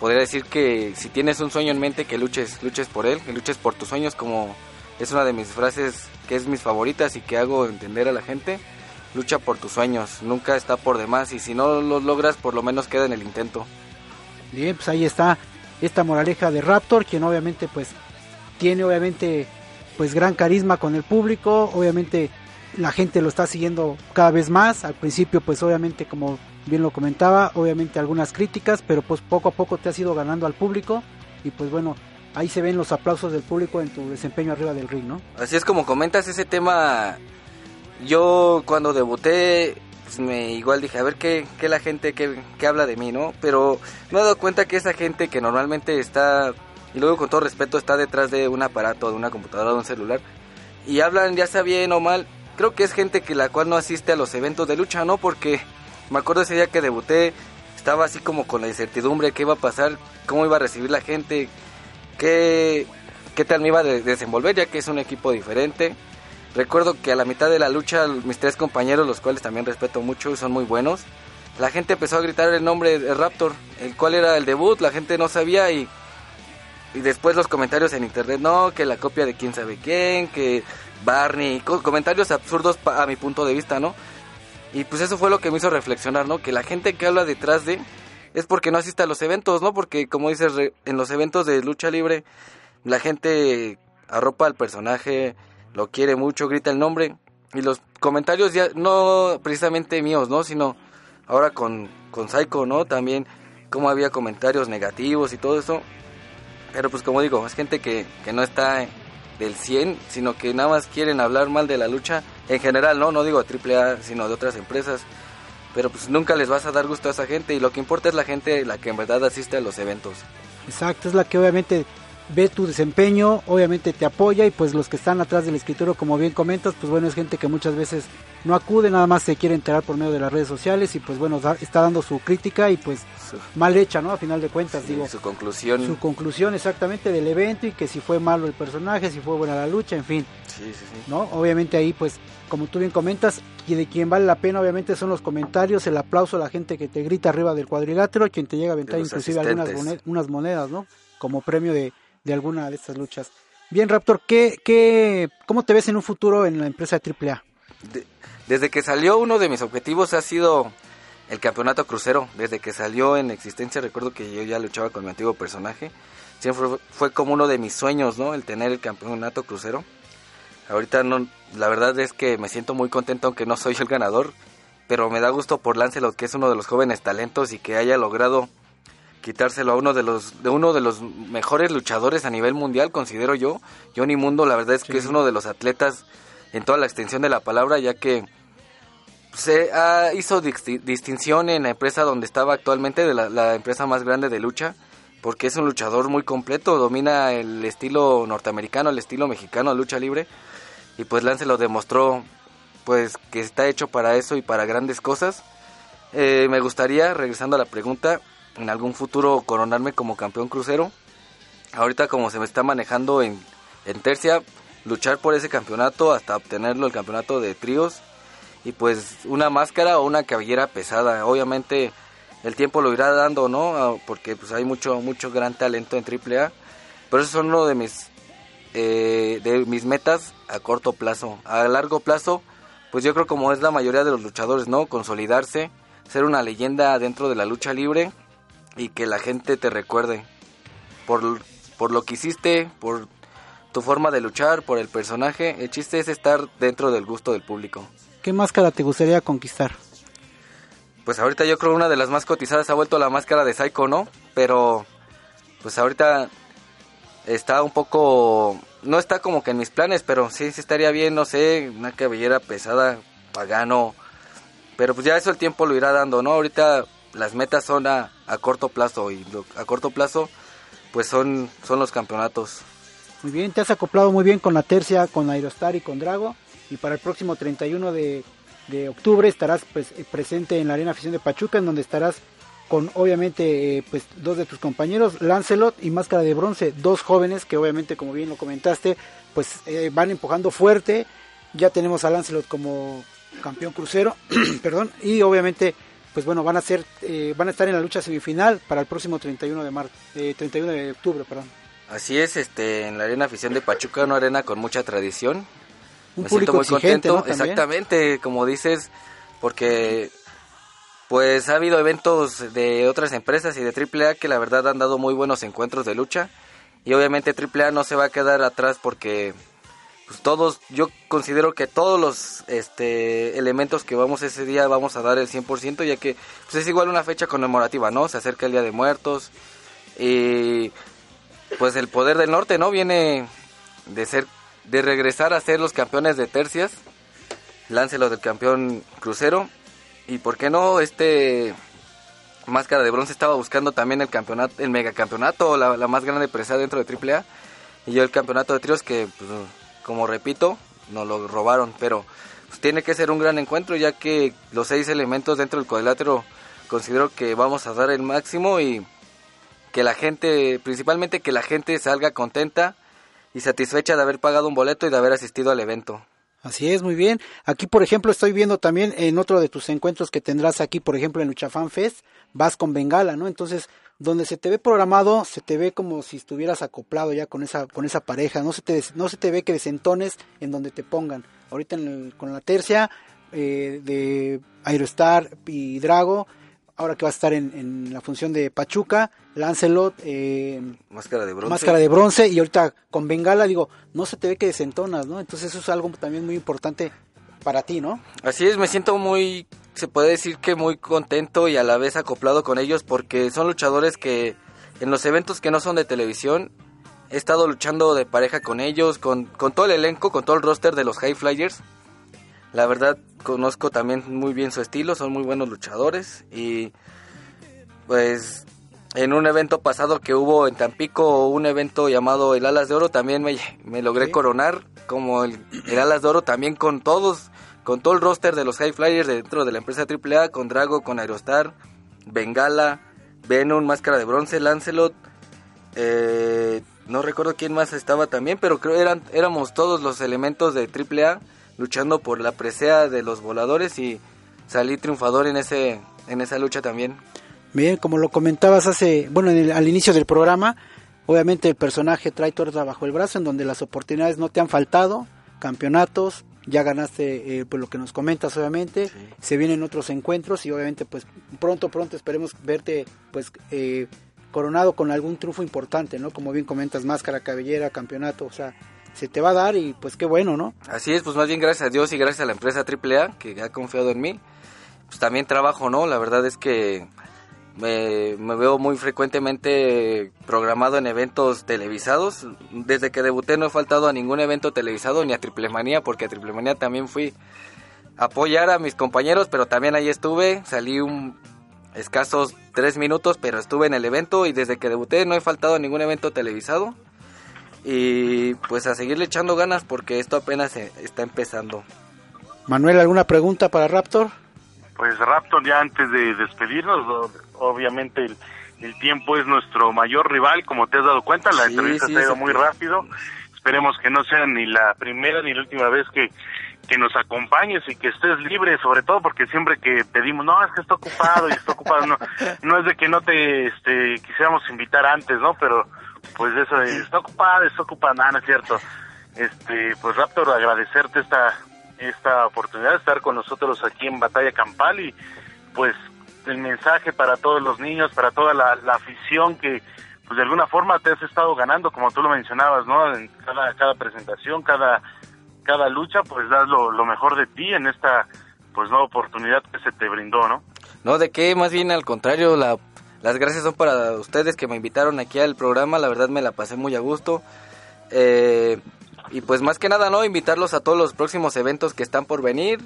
podría decir que si tienes un sueño en mente que luches, luches por él, que luches por tus sueños como es una de mis frases que es mis favoritas y que hago entender a la gente. Lucha por tus sueños, nunca está por demás y si no los logras por lo menos queda en el intento. Bien, pues ahí está esta moraleja de Raptor, quien obviamente pues tiene obviamente pues gran carisma con el público, obviamente la gente lo está siguiendo cada vez más, al principio pues obviamente como bien lo comentaba, obviamente algunas críticas, pero pues poco a poco te has ido ganando al público y pues bueno, ahí se ven los aplausos del público en tu desempeño arriba del ring, ¿no? Así es como comentas ese tema. Yo cuando debuté, pues me igual dije, a ver qué, qué la gente, qué, qué habla de mí, ¿no? Pero me he dado cuenta que esa gente que normalmente está, y luego con todo respeto, está detrás de un aparato, de una computadora, de un celular, y hablan ya sea bien o mal, creo que es gente que la cual no asiste a los eventos de lucha, ¿no? Porque me acuerdo ese día que debuté, estaba así como con la incertidumbre, qué iba a pasar, cómo iba a recibir la gente, qué, qué tal me iba a de- desenvolver, ya que es un equipo diferente. Recuerdo que a la mitad de la lucha mis tres compañeros, los cuales también respeto mucho y son muy buenos, la gente empezó a gritar el nombre de Raptor, el cual era el debut, la gente no sabía y, y después los comentarios en internet, no, que la copia de quién sabe quién, que Barney, co- comentarios absurdos a mi punto de vista, ¿no? Y pues eso fue lo que me hizo reflexionar, ¿no? Que la gente que habla detrás de es porque no asiste a los eventos, ¿no? Porque como dices, en los eventos de lucha libre, la gente arropa al personaje, lo quiere mucho, grita el nombre. Y los comentarios ya, no precisamente míos, ¿no? Sino ahora con, con Psycho, ¿no? También como había comentarios negativos y todo eso. Pero pues como digo, es gente que, que no está del 100, sino que nada más quieren hablar mal de la lucha en general, ¿no? No digo AAA, sino de otras empresas. Pero pues nunca les vas a dar gusto a esa gente y lo que importa es la gente la que en verdad asiste a los eventos. Exacto, es la que obviamente ve tu desempeño, obviamente te apoya y pues los que están atrás del escritorio, como bien comentas, pues bueno, es gente que muchas veces no acude, nada más se quiere enterar por medio de las redes sociales y pues bueno, da- está dando su crítica y pues mal hecha, ¿no? A final de cuentas, digo, su conclusión. su conclusión exactamente del evento y que si fue malo el personaje, si fue buena la lucha, en fin, Sí, sí, sí. ¿no? Obviamente ahí pues, como tú bien comentas, y de quien vale la pena obviamente son los comentarios, el aplauso a la gente que te grita arriba del cuadrilátero, quien te llega a aventar inclusive algunas asistentes. mone- unas monedas, ¿no? Como premio de, de alguna de estas luchas. Bien, Raptor, ¿qué, qué, ¿cómo te ves en un futuro en la empresa AAA? De- desde que salió uno de mis objetivos ha sido el campeonato crucero. Desde que salió en existencia, recuerdo que yo ya luchaba con mi antiguo personaje. Siempre fue, como uno de mis sueños, ¿no? El tener el campeonato crucero. Ahorita no, la verdad es que me siento muy contento aunque no soy el ganador. Pero me da gusto por Lancelot, que es uno de los jóvenes talentos y que haya logrado quitárselo a uno de los de uno de los mejores luchadores a nivel mundial, considero yo. Johnny Mundo, la verdad es que es uno de los atletas en toda la extensión de la palabra, ya que se ah, hizo disti- distinción en la empresa donde estaba actualmente, de la, la empresa más grande de lucha, porque es un luchador muy completo, domina el estilo norteamericano, el estilo mexicano, lucha libre, y pues Lance lo demostró, pues que está hecho para eso y para grandes cosas. Eh, me gustaría, regresando a la pregunta, en algún futuro coronarme como campeón crucero. Ahorita como se me está manejando en, en tercia, luchar por ese campeonato hasta obtenerlo el campeonato de tríos y pues una máscara o una cabellera pesada. Obviamente el tiempo lo irá dando, ¿no? Ah, Porque pues hay mucho mucho gran talento en AAA. Pero eso son uno de mis eh, de mis metas a corto plazo. A largo plazo, pues yo creo como es la mayoría de los luchadores, ¿no? Consolidarse, ser una leyenda dentro de la lucha libre y que la gente te recuerde por, por lo que hiciste, por tu forma de luchar, por el personaje. El chiste es estar dentro del gusto del público. ¿Qué máscara te gustaría conquistar? Pues ahorita yo creo una de las más cotizadas ha vuelto la máscara de Psycho, ¿no? Pero pues ahorita está un poco no está como que en mis planes, pero sí sí estaría bien, no sé, una cabellera pesada, pagano. Pero pues ya eso el tiempo lo irá dando, ¿no? Ahorita las metas son a, a corto plazo y lo- a corto plazo pues son son los campeonatos. Muy bien, te has acoplado muy bien con la tercia, con Aerostar y con Drago. Y para el próximo 31 de, de octubre estarás pues, eh, presente en la Arena Afición de Pachuca, en donde estarás con obviamente eh, pues dos de tus compañeros, Lancelot y Máscara de Bronce, dos jóvenes que obviamente como bien lo comentaste, pues eh, van empujando fuerte. Ya tenemos a Lancelot como campeón crucero, <clears throat> perdón, y obviamente pues bueno, van a ser eh, van a estar en la lucha semifinal para el próximo 31 de marzo, eh, 31 de octubre, perdón. Así es, este en la Arena Afición de Pachuca, una arena con mucha tradición. Un me público siento muy contento, ¿no? Exactamente, como dices, porque pues ha habido eventos de otras empresas y de AAA que la verdad han dado muy buenos encuentros de lucha y obviamente AAA no se va a quedar atrás porque pues todos, yo considero que todos los este elementos que vamos ese día vamos a dar el 100% ya que pues es igual una fecha conmemorativa, ¿no? Se acerca el Día de Muertos y pues el poder del norte, ¿no? Viene de ser de regresar a ser los campeones de tercias. Láncelo del campeón crucero y por qué no este Máscara de Bronce estaba buscando también el campeonato, el megacampeonato, la, la más grande empresa dentro de AAA y yo el campeonato de tríos que pues, como repito, nos lo robaron, pero pues, tiene que ser un gran encuentro ya que los seis elementos dentro del cuadrilátero considero que vamos a dar el máximo y que la gente, principalmente que la gente salga contenta y satisfecha de haber pagado un boleto y de haber asistido al evento. Así es, muy bien. Aquí, por ejemplo, estoy viendo también en otro de tus encuentros que tendrás aquí, por ejemplo, en Luchafan Fest, vas con Bengala, ¿no? Entonces, donde se te ve programado, se te ve como si estuvieras acoplado ya con esa con esa pareja, no se te no se te ve que desentones en donde te pongan. Ahorita en el- con la tercia eh, de Aerostar y Drago, ahora que va a estar en, en la función de Pachuca, Lancelot, eh, Máscara de bronce. máscara de bronce y ahorita con Bengala, digo, no se te ve que desentonas, ¿no? Entonces eso es algo también muy importante para ti, ¿no? Así es, me siento muy, se puede decir que muy contento y a la vez acoplado con ellos porque son luchadores que en los eventos que no son de televisión he estado luchando de pareja con ellos, con, con todo el elenco, con todo el roster de los High Flyers. La verdad conozco también muy bien su estilo, son muy buenos luchadores y pues en un evento pasado que hubo en Tampico, un evento llamado el Alas de Oro, también me, me logré Sí. coronar como el, el Alas de Oro, también con todos, con todo el roster de los High Flyers dentro de la empresa AAA, con Drago, con Aerostar, Bengala, Venom, Máscara de Bronce, Lancelot, eh, no recuerdo quién más estaba también, pero creo eran éramos todos los elementos de AAA luchando por la presea de los voladores y salí triunfador en ese en esa lucha también. Bien, como lo comentabas hace, bueno, en el- al inicio del programa, obviamente el personaje trae torta bajo el brazo, en donde las oportunidades no te han faltado, campeonatos, ya ganaste eh, pues lo que nos comentas obviamente, Sí. se vienen otros encuentros y obviamente pues pronto, pronto esperemos verte pues eh, coronado con algún triunfo importante, ¿no? Como bien comentas, máscara, cabellera, campeonato, o sea, se te va a dar y pues qué bueno, ¿no? Así es, pues más bien gracias a Dios y gracias a la empresa AAA que ha confiado en mí. Pues también trabajo, ¿no? La verdad es que me, me veo muy frecuentemente programado en eventos televisados. Desde que debuté no he faltado a ningún evento televisado ni a Triple Manía, porque a Triple Manía también fui a apoyar a mis compañeros, pero también ahí estuve. Salí un escasos tres minutos, pero estuve en el evento y desde que debuté no he faltado a ningún evento televisado. Y pues a seguirle echando ganas porque esto apenas se está empezando. Manuel, ¿alguna pregunta para Raptor? Pues Raptor, ya antes de despedirnos, o- obviamente el, el tiempo es nuestro mayor rival, como te has dado cuenta, la Sí, entrevista sí, se ha ido muy rápido. Esperemos que no sea ni la primera ni la última vez que, que nos acompañes y que estés libre, sobre todo porque siempre que pedimos, no, es que está ocupado y está ocupado, no, <laughs> no es de que no te este, quisiéramos invitar antes, ¿no? Pero pues eso de, está ocupado, está ocupado, nada, no es cierto. Este, pues Raptor, agradecerte esta esta oportunidad de estar con nosotros aquí en Batalla Campal y pues el mensaje para todos los niños, para toda la, afición que pues de alguna forma te has estado ganando, como tú lo mencionabas, ¿no? En cada, cada presentación, cada, cada lucha, pues das lo, lo mejor de ti en esta pues nueva oportunidad que se te brindó, ¿no? No, de qué, más bien al contrario, la, las gracias son para ustedes que me invitaron aquí al programa, la verdad me la pasé muy a gusto. Eh, y pues más que nada, ¿no? Invitarlos a todos los próximos eventos que están por venir.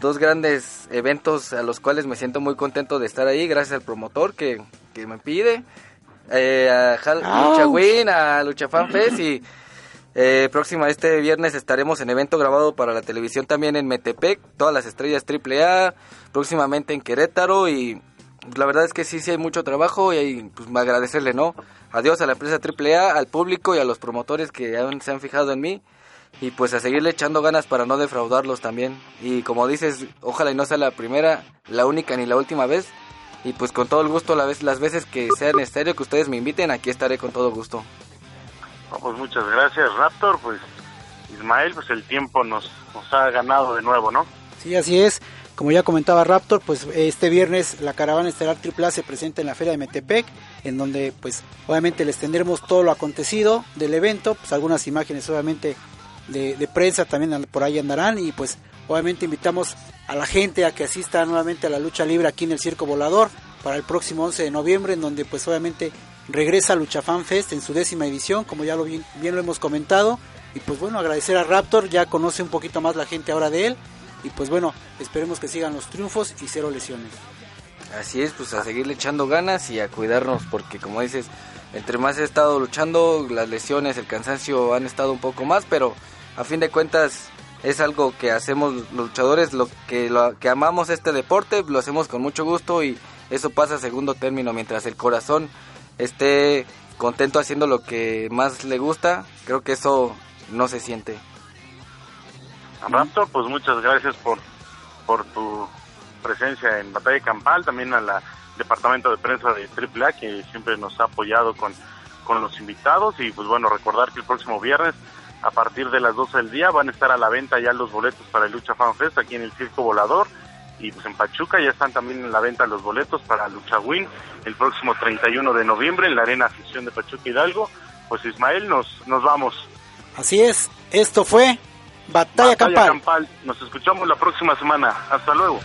Dos grandes eventos a los cuales me siento muy contento de estar ahí, gracias al promotor que, que me pide. Eh, a Hal- Lucha Win, a Lucha Fan Fest y eh, próxima este viernes estaremos en evento grabado para la televisión también en Metepec, todas las estrellas AAA, próximamente en Querétaro y la verdad es que sí, sí hay mucho trabajo y pues me agradecerle, ¿no? Adiós a la empresa AAA, al público y a los promotores que han- se han fijado en mí y pues a seguirle echando ganas para no defraudarlos también. Y como dices, ojalá y no sea la primera, la única ni la última vez. Y pues con todo el gusto la vez, las veces que sea necesario que ustedes me inviten, aquí estaré con todo gusto. No, pues muchas gracias Raptor, pues Ismael, pues el tiempo nos, nos ha ganado de nuevo, ¿no? Sí, así es. Como ya comentaba Raptor, pues este viernes la caravana estelar AAA se presenta en la feria de Metepec, en donde pues obviamente les tendremos todo lo acontecido del evento, pues algunas imágenes obviamente de, prensa también por ahí andarán y pues obviamente invitamos a la gente a que asista nuevamente a la lucha libre aquí en el Circo Volador para el próximo 11 de noviembre, en donde pues obviamente regresa Lucha Fan Fest en su décima edición, como ya lo bien, bien lo hemos comentado. Y pues bueno, agradecer a Raptor, ya conoce un poquito más la gente ahora de él. Y pues bueno, esperemos que sigan los triunfos y cero lesiones. Así es, pues a seguirle echando ganas y a cuidarnos, porque como dices, entre más he estado luchando, las lesiones, el cansancio han estado un poco más, pero a fin de cuentas es algo que hacemos los luchadores, lo que, lo que amamos este deporte, lo hacemos con mucho gusto y eso pasa a segundo término, mientras el corazón esté contento haciendo lo que más le gusta, creo que eso no se siente. Raptor, pues muchas gracias por, por tu presencia en Batalla Campal, también a la departamento de prensa de AAA que siempre nos ha apoyado con, con los invitados y pues bueno, recordar que el próximo viernes a partir de las 12 del día van a estar a la venta ya los boletos para el Lucha Fan Fest aquí en el Circo Volador y pues en Pachuca ya están también en la venta los boletos para Lucha Win el próximo 31 de noviembre en la Arena Afición de Pachuca Hidalgo. Pues Ismael, nos, nos vamos. Así es, esto fue Batalla, Campal. Campal. Nos escuchamos la próxima semana. Hasta luego.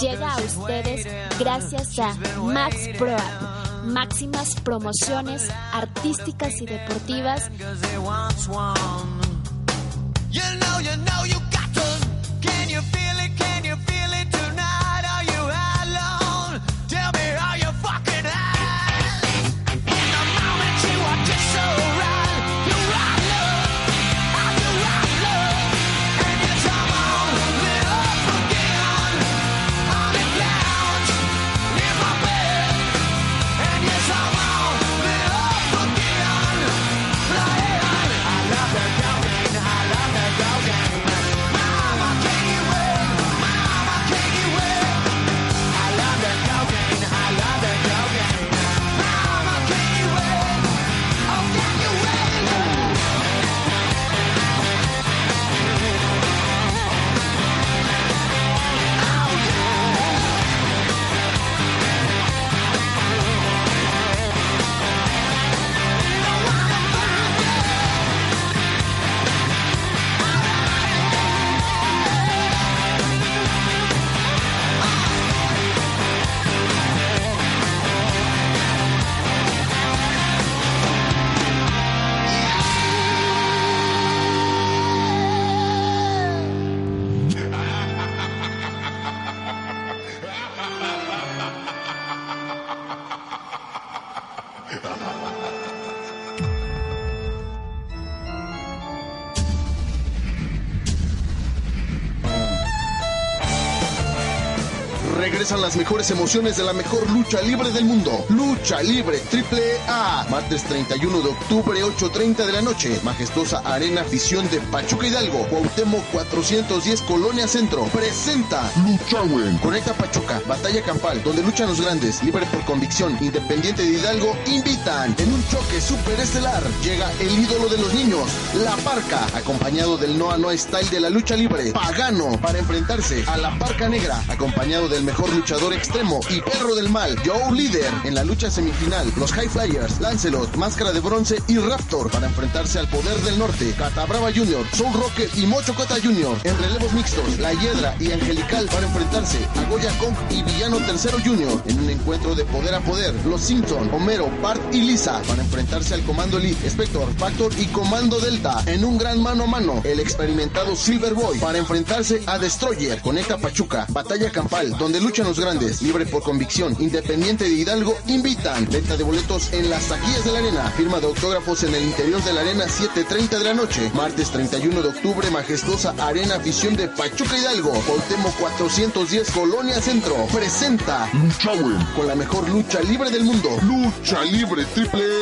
Llega a ustedes gracias a Max Pro App. Máximas promociones artísticas y deportivas. You. Can you feel it? Las mejores emociones de la mejor lucha libre del mundo. Lucha Libre Triple A. Martes 31 de octubre, 8.30 de la noche. Majestuosa Arena Afición de Pachuca Hidalgo. Cuauhtémoc 410 Colonia Centro. Presenta Luchawen. Conecta Pachuca. Batalla Campal. Donde luchan los grandes. Libre por convicción. Independiente de Hidalgo. Invitan. En un choque superestelar. Llega el ídolo de los niños. La Parca. Acompañado del Noa Noa Style de la lucha libre. Pagano. Para enfrentarse a la Parca Negra. Acompañado del mejor luchador extremo y perro del mal, Joe Líder, en la lucha semifinal, los High Flyers, Lancelot, Máscara de Bronce y Raptor para enfrentarse al Poder del Norte, Catabrava Jr., Soul Rocket y Mocho Cota Jr. En relevos mixtos, La Hiedra y Angelical para enfrentarse a Goya Kong y Villano Tercero Jr. En un encuentro de poder a poder, los Simpson, Homero, Bart y Lisa para enfrentarse al Comando Elite, Spector, Factor y Comando Delta. En un gran mano a mano, el experimentado Silver Boy para enfrentarse a Destroyer, Conecta Pachuca, Batalla Campal, donde luchan los grandes, libre por convicción, independiente de Hidalgo, invitan. Venta de boletos en las taquillas de la arena. Firma de autógrafos en el interior de la arena 7.30 de la noche. Martes 31 de octubre, majestuosa Arena Afición de Pachuca Hidalgo. Cuauhtémoc 410 Colonia Centro. Presenta Luchawen con la mejor lucha libre del mundo. Lucha Libre Triple